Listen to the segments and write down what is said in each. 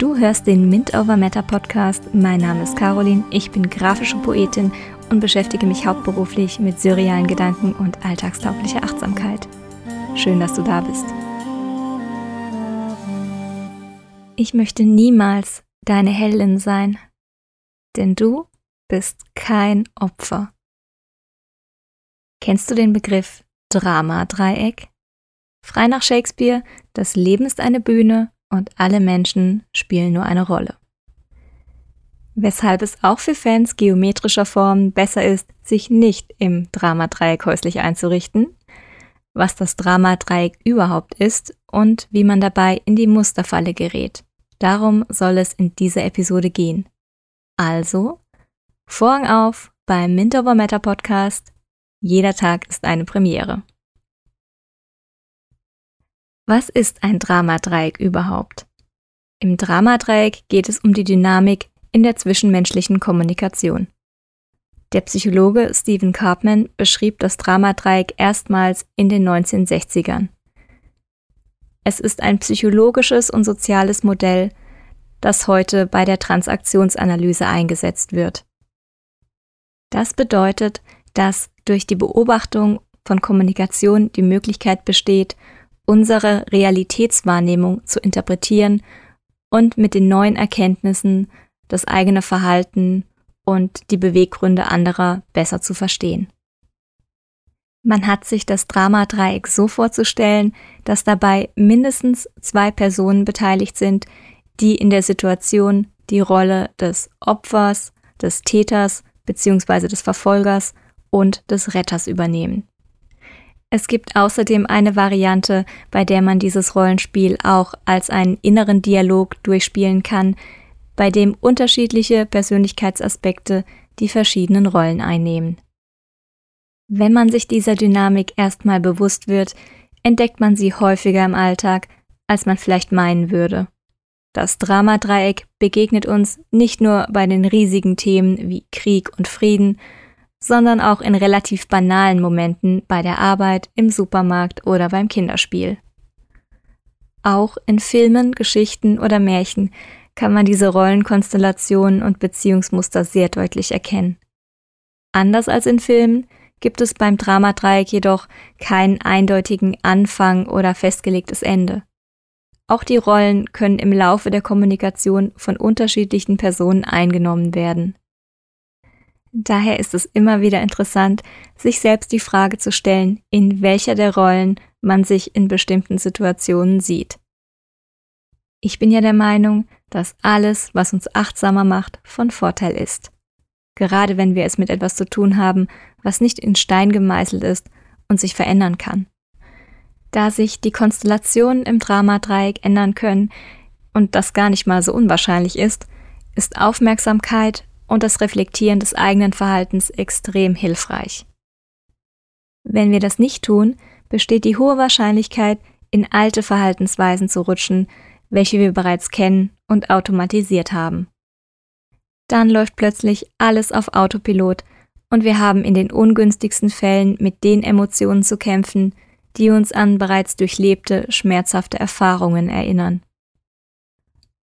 Du hörst den Mint Over Matter Podcast. Mein Name ist Caroline, ich bin grafische Poetin und beschäftige mich hauptberuflich mit surrealen Gedanken und alltagstauglicher Achtsamkeit. Schön, dass du da bist. Ich möchte niemals deine Heldin sein, denn du bist kein Opfer. Kennst du den Begriff Drama-Dreieck? Frei nach Shakespeare, das Leben ist eine Bühne und alle Menschen spielen nur eine Rolle. Weshalb es auch für Fans geometrischer Formen besser ist, sich nicht im Dramadreieck häuslich einzurichten, was das Dramadreieck überhaupt ist und wie man dabei in die Musterfalle gerät. Darum soll es in dieser Episode gehen. Also, Vorhang auf beim Mint Over Matter Podcast. Jeder Tag ist eine Premiere. Was ist ein Dramadreieck überhaupt? Im Dramadreieck geht es um die Dynamik in der zwischenmenschlichen Kommunikation. Der Psychologe Stephen Karpman beschrieb das Dramadreieck erstmals in den 1960ern. Es ist ein psychologisches und soziales Modell, das heute bei der Transaktionsanalyse eingesetzt wird. Das bedeutet, dass durch die Beobachtung von Kommunikation die Möglichkeit besteht, unsere Realitätswahrnehmung zu interpretieren und mit den neuen Erkenntnissen das eigene Verhalten und die Beweggründe anderer besser zu verstehen. Man hat sich das Dramadreieck so vorzustellen, dass dabei mindestens zwei Personen beteiligt sind, die in der Situation die Rolle des Opfers, des Täters bzw. des Verfolgers und des Retters übernehmen. Es gibt außerdem eine Variante, bei der man dieses Rollenspiel auch als einen inneren Dialog durchspielen kann, bei dem unterschiedliche Persönlichkeitsaspekte die verschiedenen Rollen einnehmen. Wenn man sich dieser Dynamik erstmal bewusst wird, entdeckt man sie häufiger im Alltag, als man vielleicht meinen würde. Das Dramadreieck begegnet uns nicht nur bei den riesigen Themen wie Krieg und Frieden, sondern auch in relativ banalen Momenten bei der Arbeit, im Supermarkt oder beim Kinderspiel. Auch in Filmen, Geschichten oder Märchen kann man diese Rollenkonstellationen und Beziehungsmuster sehr deutlich erkennen. Anders als in Filmen gibt es beim Dramadreieck jedoch keinen eindeutigen Anfang oder festgelegtes Ende. Auch die Rollen können im Laufe der Kommunikation von unterschiedlichen Personen eingenommen werden. Daher ist es immer wieder interessant, sich selbst die Frage zu stellen, in welcher der Rollen man sich in bestimmten Situationen sieht. Ich bin ja der Meinung, dass alles, was uns achtsamer macht, von Vorteil ist. Gerade wenn wir es mit etwas zu tun haben, was nicht in Stein gemeißelt ist und sich verändern kann. Da sich die Konstellationen im Dramadreieck ändern können und das gar nicht mal so unwahrscheinlich ist, ist Aufmerksamkeit und das Reflektieren des eigenen Verhaltens extrem hilfreich. Wenn wir das nicht tun, besteht die hohe Wahrscheinlichkeit, in alte Verhaltensweisen zu rutschen, welche wir bereits kennen und automatisiert haben. Dann läuft plötzlich alles auf Autopilot und wir haben in den ungünstigsten Fällen mit den Emotionen zu kämpfen, die uns an bereits durchlebte, schmerzhafte Erfahrungen erinnern.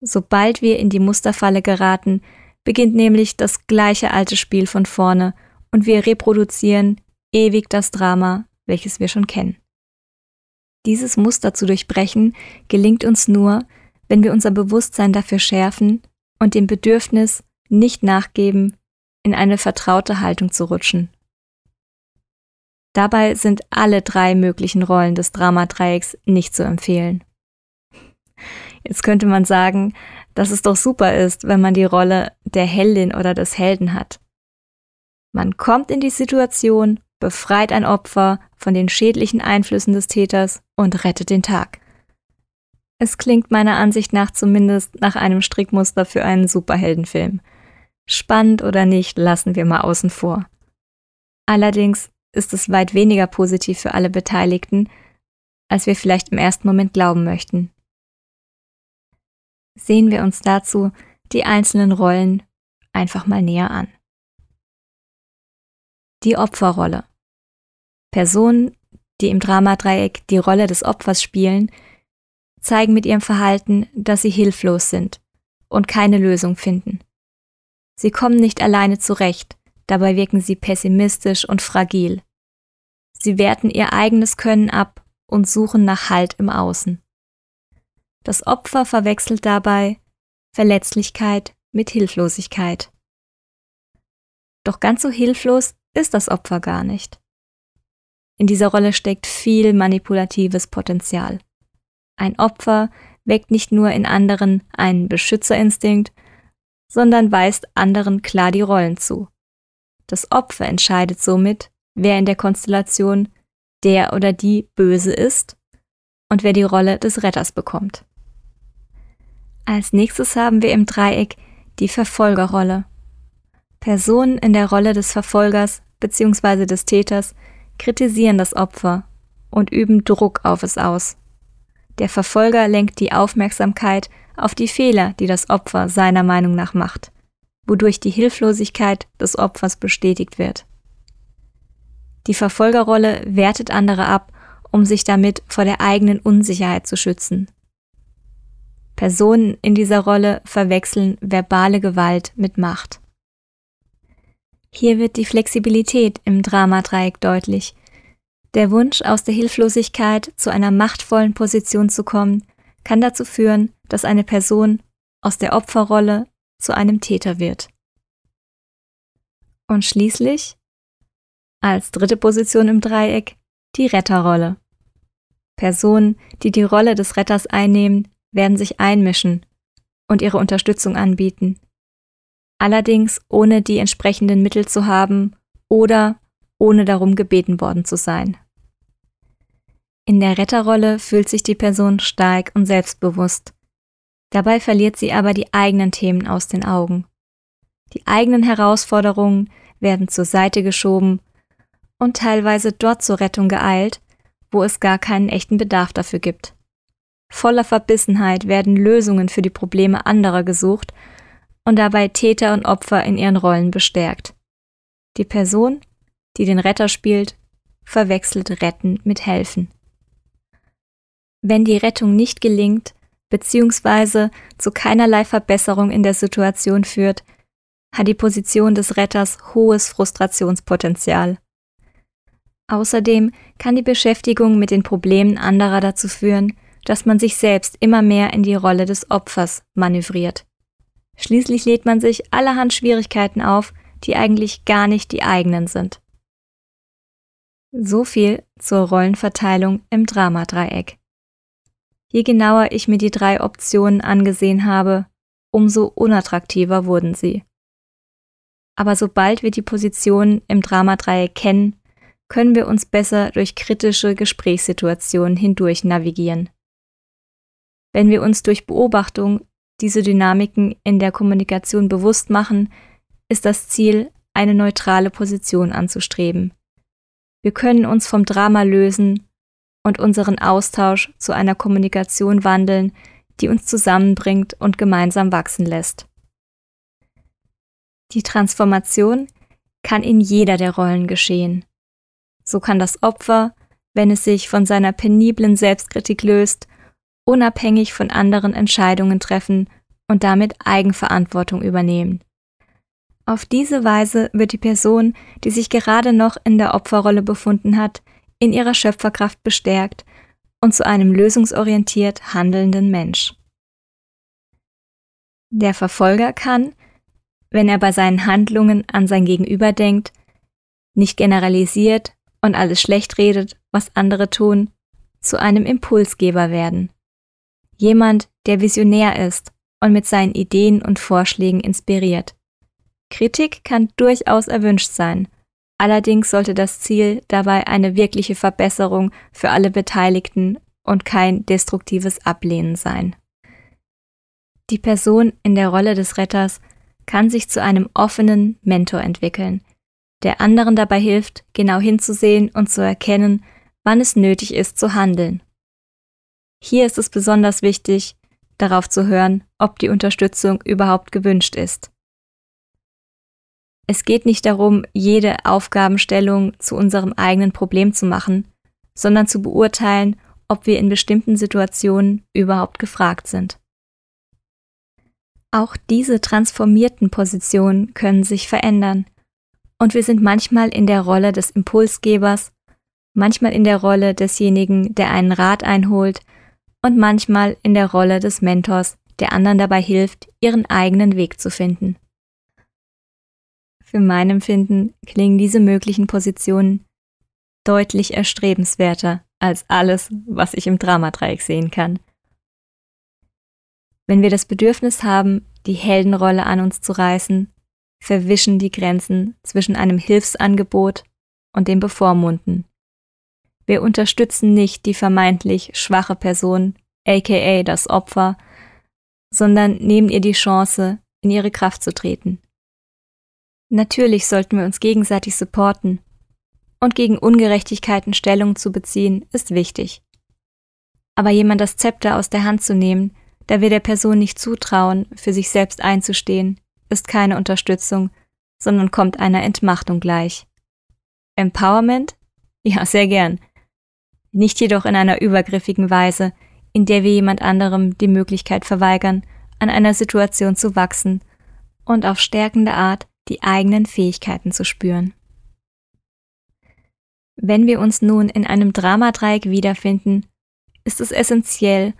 Sobald wir in die Musterfalle geraten, beginnt nämlich das gleiche alte Spiel von vorne und wir reproduzieren ewig das Drama, welches wir schon kennen. Dieses Muster zu durchbrechen gelingt uns nur, wenn wir unser Bewusstsein dafür schärfen und dem Bedürfnis nicht nachgeben, in eine vertraute Haltung zu rutschen. Dabei sind alle drei möglichen Rollen des Dramadreiecks nicht zu empfehlen. Jetzt könnte man sagen, dass es doch super ist, wenn man die Rolle der Heldin oder des Helden hat. Man kommt in die Situation, befreit ein Opfer von den schädlichen Einflüssen des Täters und rettet den Tag. Es klingt meiner Ansicht nach zumindest nach einem Strickmuster für einen Superheldenfilm. Spannend oder nicht, lassen wir mal außen vor. Allerdings ist es weit weniger positiv für alle Beteiligten, als wir vielleicht im ersten Moment glauben möchten. Sehen wir uns dazu die einzelnen Rollen einfach mal näher an. Die Opferrolle. Personen, die im Dramadreieck die Rolle des Opfers spielen, zeigen mit ihrem Verhalten, dass sie hilflos sind und keine Lösung finden. Sie kommen nicht alleine zurecht, dabei wirken sie pessimistisch und fragil. Sie werten ihr eigenes Können ab und suchen nach Halt im Außen. Das Opfer verwechselt dabei Verletzlichkeit mit Hilflosigkeit. Doch ganz so hilflos ist das Opfer gar nicht. In dieser Rolle steckt viel manipulatives Potenzial. Ein Opfer weckt nicht nur in anderen einen Beschützerinstinkt, sondern weist anderen klar die Rollen zu. Das Opfer entscheidet somit, wer in der Konstellation der oder die Böse ist und wer die Rolle des Retters bekommt. Als nächstes haben wir im Dreieck die Verfolgerrolle. Personen in der Rolle des Verfolgers bzw. des Täters kritisieren das Opfer und üben Druck auf es aus. Der Verfolger lenkt die Aufmerksamkeit auf die Fehler, die das Opfer seiner Meinung nach macht, wodurch die Hilflosigkeit des Opfers bestätigt wird. Die Verfolgerrolle wertet andere ab, um sich damit vor der eigenen Unsicherheit zu schützen. Personen in dieser Rolle verwechseln verbale Gewalt mit Macht. Hier wird die Flexibilität im Dramadreieck deutlich, der Wunsch, aus der Hilflosigkeit zu einer machtvollen Position zu kommen, kann dazu führen, dass eine Person aus der Opferrolle zu einem Täter wird. Und schließlich, als dritte Position im Dreieck, die Retterrolle. Personen, die die Rolle des Retters einnehmen, werden sich einmischen und ihre Unterstützung anbieten. Allerdings ohne die entsprechenden Mittel zu haben oder ohne darum gebeten worden zu sein. In der Retterrolle fühlt sich die Person stark und selbstbewusst. Dabei verliert sie aber die eigenen Themen aus den Augen. Die eigenen Herausforderungen werden zur Seite geschoben und teilweise dort zur Rettung geeilt, wo es gar keinen echten Bedarf dafür gibt. Voller Verbissenheit werden Lösungen für die Probleme anderer gesucht und dabei Täter und Opfer in ihren Rollen bestärkt. Die Person die den Retter spielt, verwechselt Retten mit Helfen. Wenn die Rettung nicht gelingt, beziehungsweise zu keinerlei Verbesserung in der Situation führt, hat die Position des Retters hohes Frustrationspotenzial. Außerdem kann die Beschäftigung mit den Problemen anderer dazu führen, dass man sich selbst immer mehr in die Rolle des Opfers manövriert. Schließlich lädt man sich allerhand Schwierigkeiten auf, die eigentlich gar nicht die eigenen sind. So viel zur Rollenverteilung im Dramadreieck. Je genauer ich mir die drei Optionen angesehen habe, umso unattraktiver wurden sie. Aber sobald wir die Positionen im Dramadreieck kennen, können wir uns besser durch kritische Gesprächssituationen hindurch navigieren. Wenn wir uns durch Beobachtung diese Dynamiken in der Kommunikation bewusst machen, ist das Ziel, eine neutrale Position anzustreben, wir können uns vom Drama lösen und unseren Austausch zu einer Kommunikation wandeln, die uns zusammenbringt und gemeinsam wachsen lässt. Die Transformation kann in jeder der Rollen geschehen. So kann das Opfer, wenn es sich von seiner peniblen Selbstkritik löst, unabhängig von anderen Entscheidungen treffen und damit Eigenverantwortung übernehmen. Auf diese Weise wird die Person, die sich gerade noch in der Opferrolle befunden hat, in ihrer Schöpferkraft bestärkt und zu einem lösungsorientiert handelnden Mensch. Der Verfolger kann, wenn er bei seinen Handlungen an sein Gegenüber denkt, nicht generalisiert und alles schlecht redet, was andere tun, zu einem Impulsgeber werden. Jemand, der visionär ist und mit seinen Ideen und Vorschlägen inspiriert. Kritik kann durchaus erwünscht sein. Allerdings sollte das Ziel dabei eine wirkliche Verbesserung für alle Beteiligten und kein destruktives Ablehnen sein. Die Person in der Rolle des Retters kann sich zu einem offenen Mentor entwickeln, der anderen dabei hilft, genau hinzusehen und zu erkennen, wann es nötig ist zu handeln. Hier ist es besonders wichtig, darauf zu hören, ob die Unterstützung überhaupt gewünscht ist. Es geht nicht darum, jede Aufgabenstellung zu unserem eigenen Problem zu machen, sondern zu beurteilen, ob wir in bestimmten Situationen überhaupt gefragt sind. Auch diese transformierten Positionen können sich verändern und wir sind manchmal in der Rolle des Impulsgebers, manchmal in der Rolle desjenigen, der einen Rat einholt und manchmal in der Rolle des Mentors, der anderen dabei hilft, ihren eigenen Weg zu finden. Für mein Empfinden klingen diese möglichen Positionen deutlich erstrebenswerter als alles, was ich im Dramadreieck sehen kann. Wenn wir das Bedürfnis haben, die Heldenrolle an uns zu reißen, verwischen die Grenzen zwischen einem Hilfsangebot und dem Bevormunden. Wir unterstützen nicht die vermeintlich schwache Person, aka das Opfer, sondern nehmen ihr die Chance, in ihre Kraft zu treten. Natürlich sollten wir uns gegenseitig supporten. Und gegen Ungerechtigkeiten Stellung zu beziehen, ist wichtig. Aber jemand das Zepter aus der Hand zu nehmen, da wir der Person nicht zutrauen, für sich selbst einzustehen, ist keine Unterstützung, sondern kommt einer Entmachtung gleich. Empowerment? Ja, sehr gern. Nicht jedoch in einer übergriffigen Weise, in der wir jemand anderem die Möglichkeit verweigern, an einer Situation zu wachsen und auf stärkende Art die eigenen Fähigkeiten zu spüren. Wenn wir uns nun in einem Dramadreieck wiederfinden, ist es essentiell,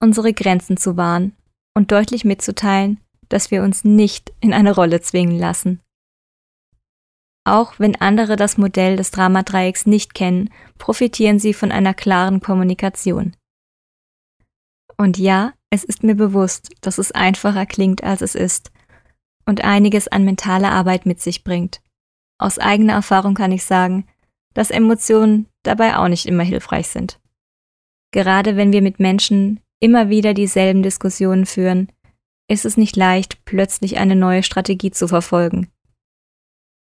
unsere Grenzen zu wahren und deutlich mitzuteilen, dass wir uns nicht in eine Rolle zwingen lassen. Auch wenn andere das Modell des Dramadreiecks nicht kennen, profitieren sie von einer klaren Kommunikation. Und ja, es ist mir bewusst, dass es einfacher klingt, als es ist, und einiges an mentaler Arbeit mit sich bringt. Aus eigener Erfahrung kann ich sagen, dass Emotionen dabei auch nicht immer hilfreich sind. Gerade wenn wir mit Menschen immer wieder dieselben Diskussionen führen, ist es nicht leicht, plötzlich eine neue Strategie zu verfolgen.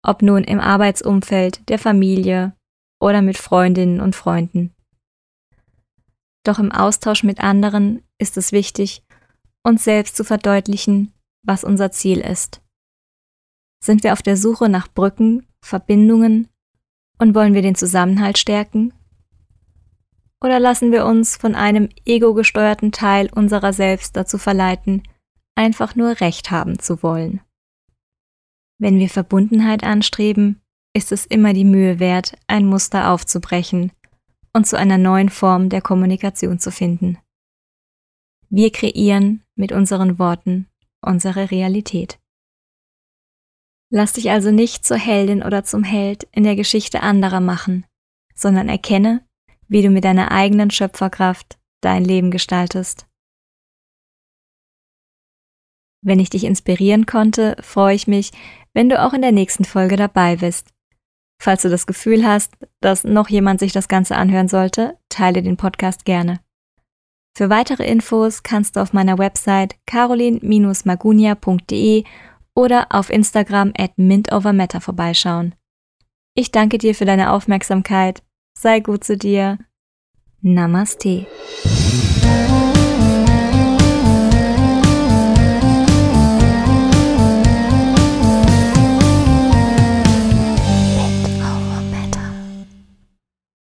Ob nun im Arbeitsumfeld, der Familie oder mit Freundinnen und Freunden. Doch im Austausch mit anderen ist es wichtig, uns selbst zu verdeutlichen, was unser Ziel ist. Sind wir auf der Suche nach Brücken, Verbindungen und wollen wir den Zusammenhalt stärken? Oder lassen wir uns von einem ego-gesteuerten Teil unserer selbst dazu verleiten, einfach nur Recht haben zu wollen? Wenn wir Verbundenheit anstreben, ist es immer die Mühe wert, ein Muster aufzubrechen und zu einer neuen Form der Kommunikation zu finden. Wir kreieren mit unseren Worten unsere Realität. Lass dich also nicht zur Heldin oder zum Held in der Geschichte anderer machen, sondern erkenne, wie du mit deiner eigenen Schöpferkraft dein Leben gestaltest. Wenn ich dich inspirieren konnte, freue ich mich, wenn du auch in der nächsten Folge dabei bist. Falls du das Gefühl hast, dass noch jemand sich das Ganze anhören sollte, teile den Podcast gerne. Für weitere Infos kannst du auf meiner Website carolin-magunia.de oder auf Instagram at mintovermatter vorbeischauen. Ich danke dir für deine Aufmerksamkeit. Sei gut zu dir. Namaste.